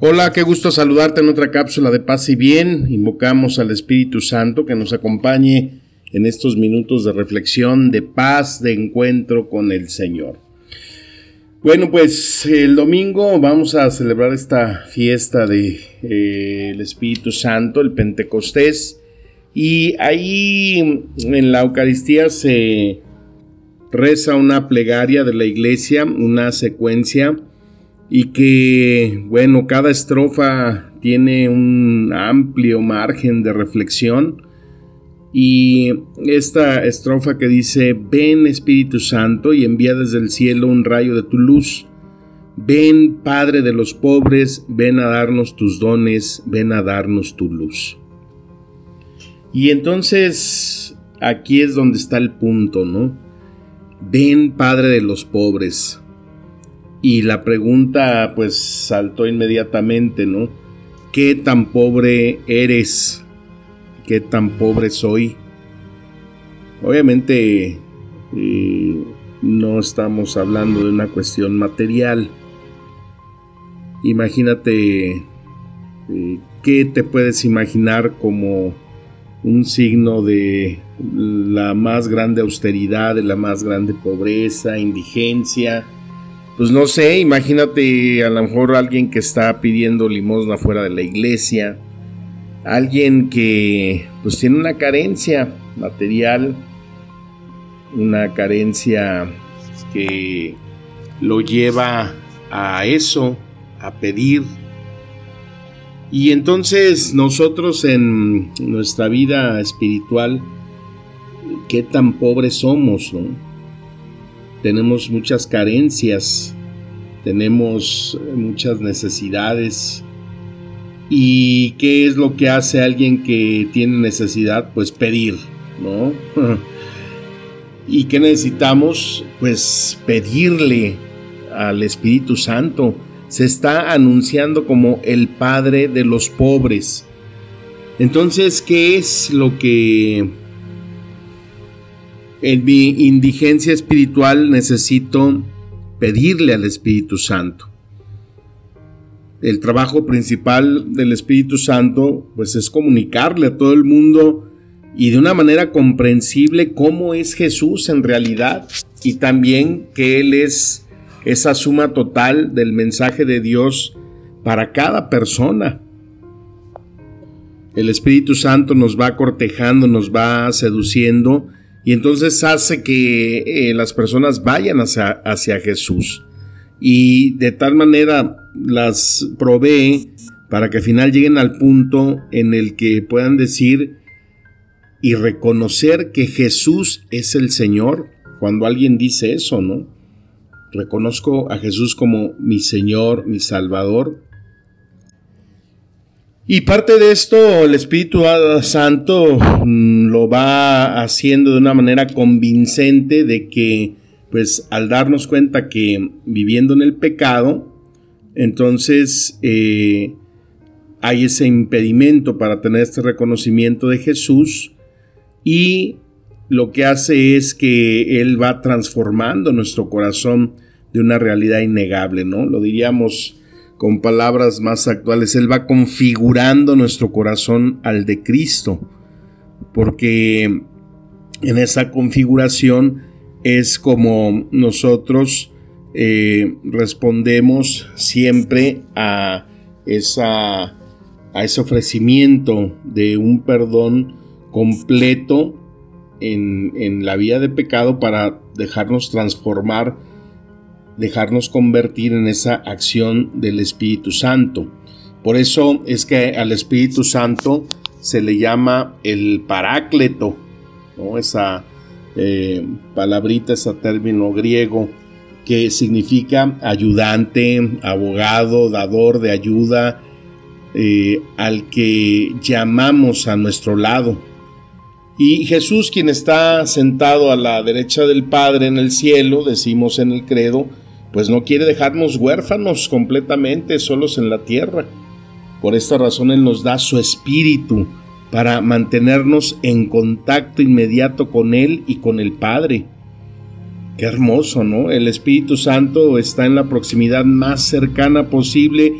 Hola, qué gusto saludarte en otra cápsula de paz y bien. Invocamos al Espíritu Santo que nos acompañe en estos minutos de reflexión, de paz, de encuentro con el Señor. Bueno, pues el domingo vamos a celebrar esta fiesta del de, eh, Espíritu Santo, el Pentecostés, y ahí en la Eucaristía se reza una plegaria de la iglesia, una secuencia y que, bueno, cada estrofa tiene un amplio margen de reflexión. Y esta estrofa que dice, ven Espíritu Santo y envía desde el cielo un rayo de tu luz. Ven Padre de los pobres, ven a darnos tus dones, ven a darnos tu luz. Y entonces aquí es donde está el punto, ¿no? Ven Padre de los pobres. Y la pregunta pues saltó inmediatamente, ¿no? ¿Qué tan pobre eres? ¿Qué tan pobre soy? Obviamente eh, no estamos hablando de una cuestión material. Imagínate eh, qué te puedes imaginar como un signo de la más grande austeridad, de la más grande pobreza, indigencia, pues no sé, imagínate a lo mejor alguien que está pidiendo limosna fuera de la iglesia, alguien que pues tiene una carencia material, una carencia que lo lleva a eso, a pedir. Y entonces nosotros en nuestra vida espiritual, ¿qué tan pobres somos? No? Tenemos muchas carencias, tenemos muchas necesidades. ¿Y qué es lo que hace alguien que tiene necesidad? Pues pedir, ¿no? ¿Y qué necesitamos? Pues pedirle al Espíritu Santo. Se está anunciando como el Padre de los pobres. Entonces, ¿qué es lo que en mi indigencia espiritual necesito pedirle al Espíritu Santo. El trabajo principal del Espíritu Santo pues es comunicarle a todo el mundo y de una manera comprensible cómo es Jesús en realidad y también que Él es esa suma total del mensaje de Dios para cada persona. El Espíritu Santo nos va cortejando, nos va seduciendo y entonces hace que eh, las personas vayan hacia, hacia Jesús. Y de tal manera las provee para que al final lleguen al punto en el que puedan decir y reconocer que Jesús es el Señor. Cuando alguien dice eso, ¿no? Reconozco a Jesús como mi Señor, mi Salvador, y parte de esto el Espíritu Santo mm, lo va haciendo de una manera convincente de que, pues al darnos cuenta que viviendo en el pecado, entonces eh, hay ese impedimento para tener este reconocimiento de Jesús y lo que hace es que Él va transformando nuestro corazón de una realidad innegable, ¿no? Lo diríamos con palabras más actuales, Él va configurando nuestro corazón al de Cristo, porque en esa configuración es como nosotros eh, respondemos siempre a, esa, a ese ofrecimiento de un perdón completo en, en la vida de pecado para dejarnos transformar dejarnos convertir en esa acción del Espíritu Santo. Por eso es que al Espíritu Santo se le llama el parácleto, esa eh, palabrita, ese término griego que significa ayudante, abogado, dador de ayuda, eh, al que llamamos a nuestro lado. Y Jesús, quien está sentado a la derecha del Padre en el cielo, decimos en el credo, pues no quiere dejarnos huérfanos completamente, solos en la tierra. Por esta razón Él nos da su espíritu para mantenernos en contacto inmediato con Él y con el Padre. Qué hermoso, ¿no? El Espíritu Santo está en la proximidad más cercana posible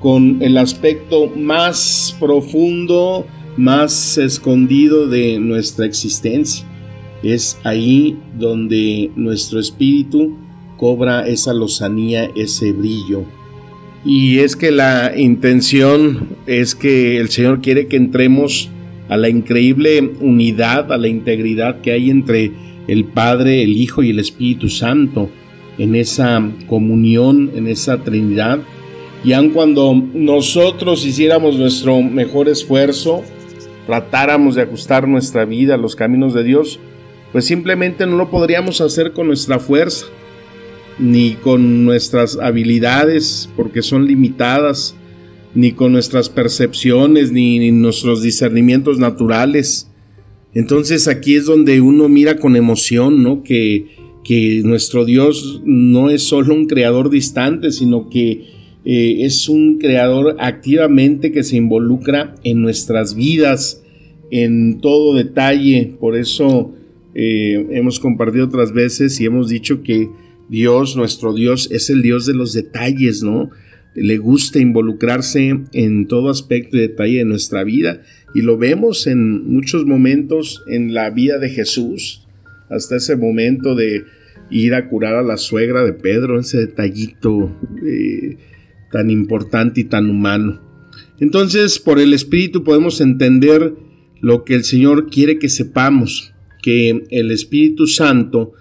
con el aspecto más profundo, más escondido de nuestra existencia. Es ahí donde nuestro espíritu cobra esa lozanía, ese brillo. Y es que la intención es que el Señor quiere que entremos a la increíble unidad, a la integridad que hay entre el Padre, el Hijo y el Espíritu Santo, en esa comunión, en esa Trinidad. Y aun cuando nosotros hiciéramos nuestro mejor esfuerzo, tratáramos de ajustar nuestra vida a los caminos de Dios, pues simplemente no lo podríamos hacer con nuestra fuerza ni con nuestras habilidades, porque son limitadas, ni con nuestras percepciones, ni, nuestros discernimientos naturales. Entonces aquí es donde uno mira con emoción, ¿no? Que, que nuestro Dios no es solo un creador distante, sino que eh, es un creador activamente que se involucra en nuestras vidas, en todo detalle. Por eso eh, hemos compartido otras veces y hemos dicho que Dios, nuestro Dios, es el Dios de los detalles, ¿no? Le gusta involucrarse en todo aspecto y detalle de nuestra vida y lo vemos en muchos momentos en la vida de Jesús, hasta ese momento de ir a curar a la suegra de Pedro, ese detallito eh, tan importante y tan humano. Entonces, por el Espíritu podemos entender lo que el Señor quiere que sepamos, que el Espíritu Santo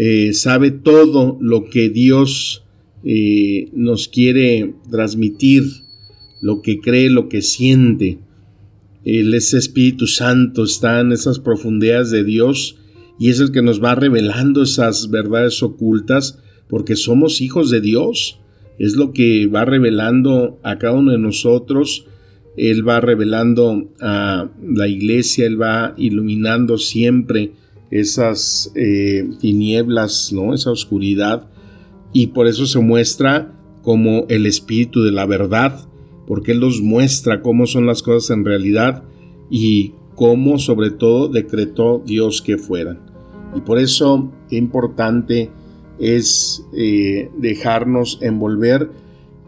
eh, sabe todo lo que Dios eh, nos quiere transmitir, lo que cree, lo que siente. Él es Espíritu Santo, está en esas profundidades de Dios y es el que nos va revelando esas verdades ocultas porque somos hijos de Dios. Es lo que va revelando a cada uno de nosotros. Él va revelando a la iglesia, Él va iluminando siempre esas eh, tinieblas, ¿no? esa oscuridad, y por eso se muestra como el espíritu de la verdad, porque Él nos muestra cómo son las cosas en realidad y cómo sobre todo decretó Dios que fueran. Y por eso qué importante es eh, dejarnos envolver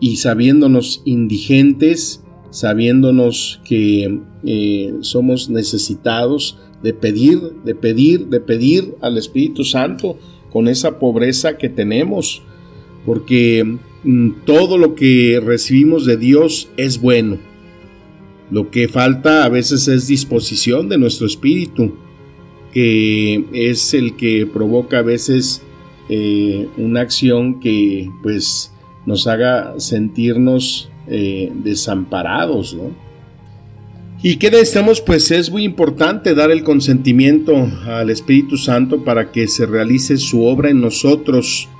y sabiéndonos indigentes, sabiéndonos que eh, somos necesitados, de pedir, de pedir, de pedir al Espíritu Santo con esa pobreza que tenemos, porque mm, todo lo que recibimos de Dios es bueno. Lo que falta a veces es disposición de nuestro espíritu, que es el que provoca a veces eh, una acción que pues nos haga sentirnos eh, desamparados, ¿no? ¿Y qué necesitamos? Pues es muy importante dar el consentimiento al Espíritu Santo para que se realice su obra en nosotros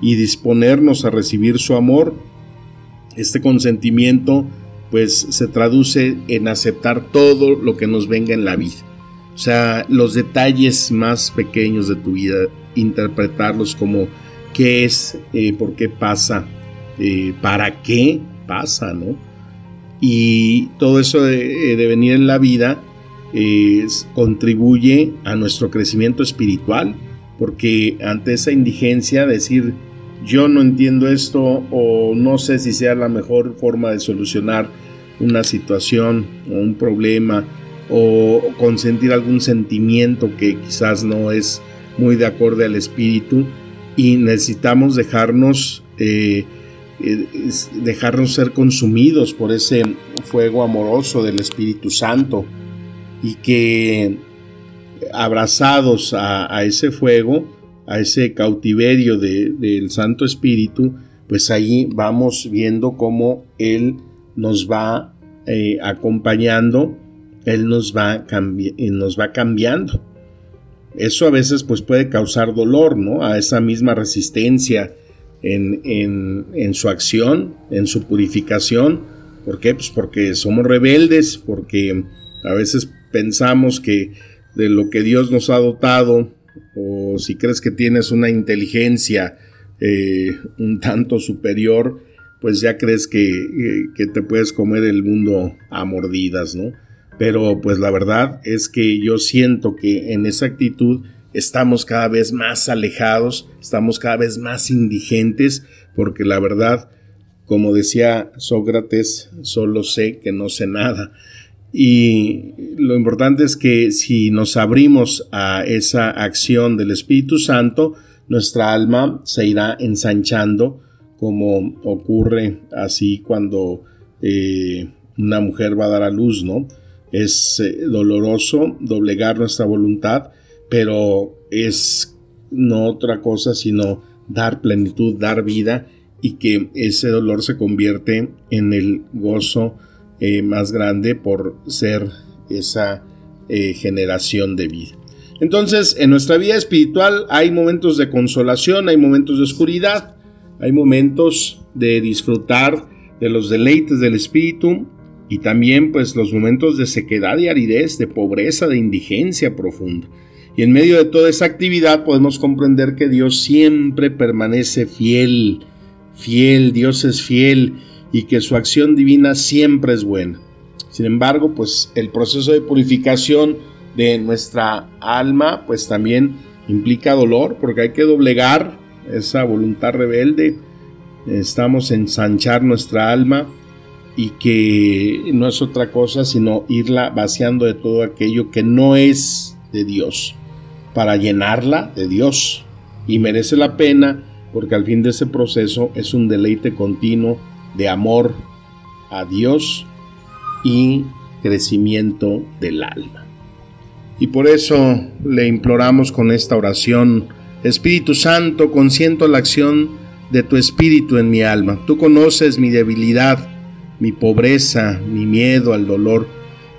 y disponernos a recibir su amor. Este consentimiento pues se traduce en aceptar todo lo que nos venga en la vida. O sea, los detalles más pequeños de tu vida, interpretarlos como qué es, eh, por qué pasa, eh, para qué pasa, ¿no? Y todo eso de, venir en la vida contribuye a nuestro crecimiento espiritual, porque ante esa indigencia decir yo no entiendo esto o no sé si sea la mejor forma de solucionar una situación o un problema o consentir algún sentimiento que quizás no es muy de acorde al espíritu y necesitamos dejarnos eh, dejarnos ser consumidos por ese fuego amoroso del Espíritu Santo y que abrazados a, ese fuego, a ese cautiverio del Santo Espíritu, pues ahí vamos viendo cómo Él nos va eh, acompañando, Él nos va, nos va cambiando. Eso a veces pues puede causar dolor, ¿no? A esa misma resistencia en, en, su acción, en su purificación. ¿Por qué? Pues porque somos rebeldes, porque a veces pensamos que de lo que Dios nos ha dotado, o si crees que tienes una inteligencia eh, un tanto superior, pues ya crees que, eh, que, te puedes comer el mundo a mordidas, ¿no? Pero pues la verdad es que yo siento que en esa actitud estamos cada vez más alejados, estamos cada vez más indigentes, porque la verdad, como decía Sócrates, solo sé que no sé nada. Y lo importante es que si nos abrimos a esa acción del Espíritu Santo, nuestra alma se irá ensanchando, como ocurre así cuando eh, una mujer va a dar a luz, ¿no? Es eh, doloroso doblegar nuestra voluntad, pero es no otra cosa sino dar plenitud, dar vida y que ese dolor se convierte en el gozo eh, más grande por ser esa eh, generación de vida. Entonces, en nuestra vida espiritual hay momentos de consolación, hay momentos de oscuridad, hay momentos de disfrutar de los deleites del espíritu y también pues los momentos de sequedad y aridez, de pobreza, de indigencia profunda. Y en medio de toda esa actividad podemos comprender que Dios siempre permanece fiel, fiel, Dios es fiel y que su acción divina siempre es buena. Sin embargo, pues el proceso de purificación de nuestra alma pues también implica dolor porque hay que doblegar esa voluntad rebelde. Estamos ensanchar nuestra alma y que no es otra cosa sino irla vaciando de todo aquello que no es de Dios, para llenarla de Dios. Y merece la pena porque al fin de ese proceso es un deleite continuo de amor a Dios y crecimiento del alma. Y por eso le imploramos con esta oración, Espíritu Santo, consiento la acción de tu Espíritu en mi alma. Tú conoces mi debilidad mi pobreza, mi miedo al dolor.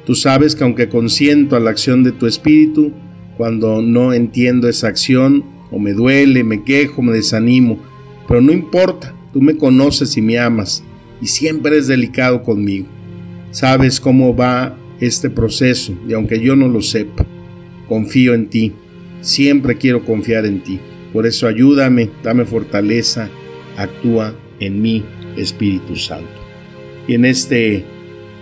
Tú sabes que aunque consiento a la acción de tu espíritu, cuando no entiendo esa acción, o me duele, me quejo, me desanimo, pero no importa, tú me conoces y me amas, y siempre eres delicado conmigo. Sabes cómo va este proceso, y aunque yo no lo sepa, confío en ti, siempre quiero confiar en ti. Por eso ayúdame, dame fortaleza, actúa en mí, Espíritu Santo. Y en este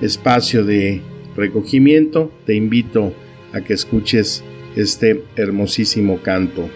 espacio de recogimiento te invito a que escuches este hermosísimo canto.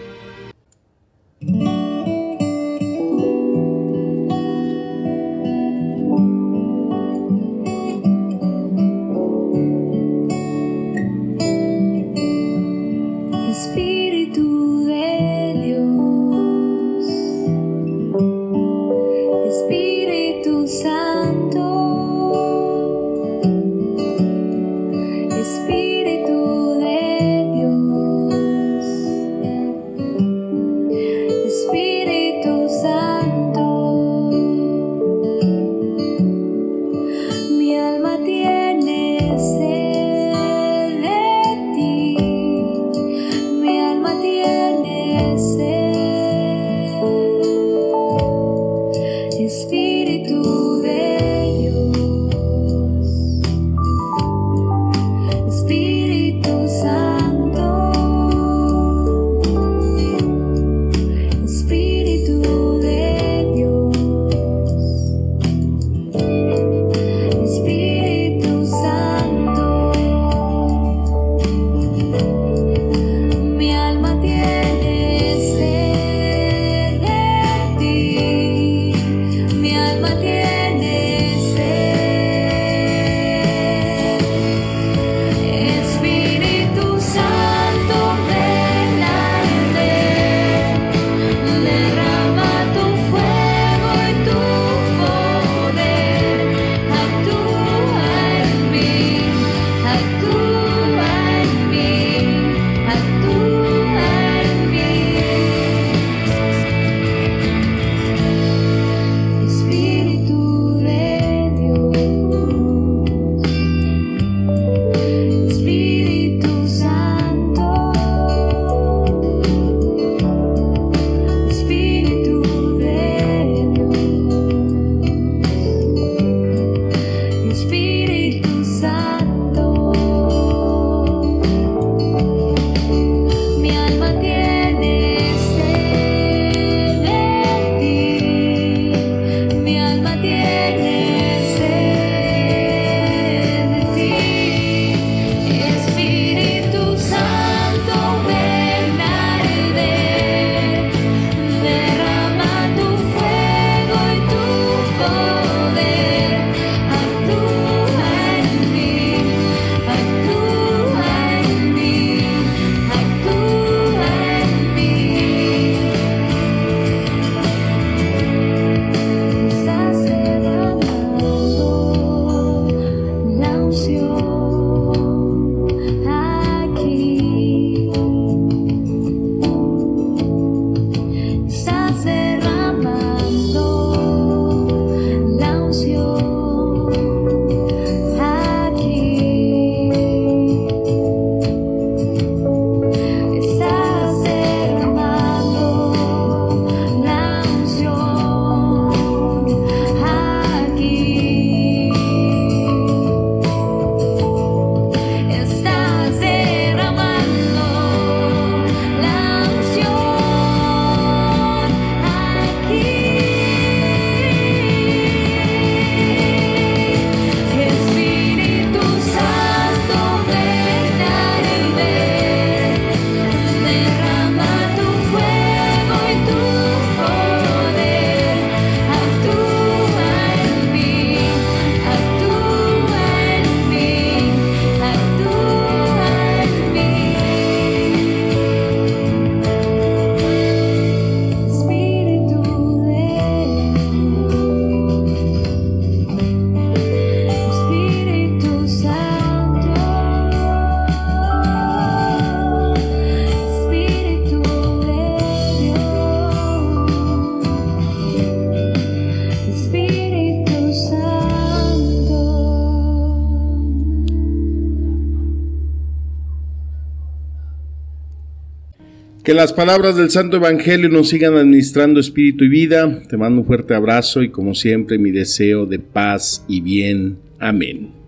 Que las palabras del Santo Evangelio nos sigan administrando espíritu y vida. Te mando un fuerte abrazo y como siempre mi deseo de paz y bien. Amén.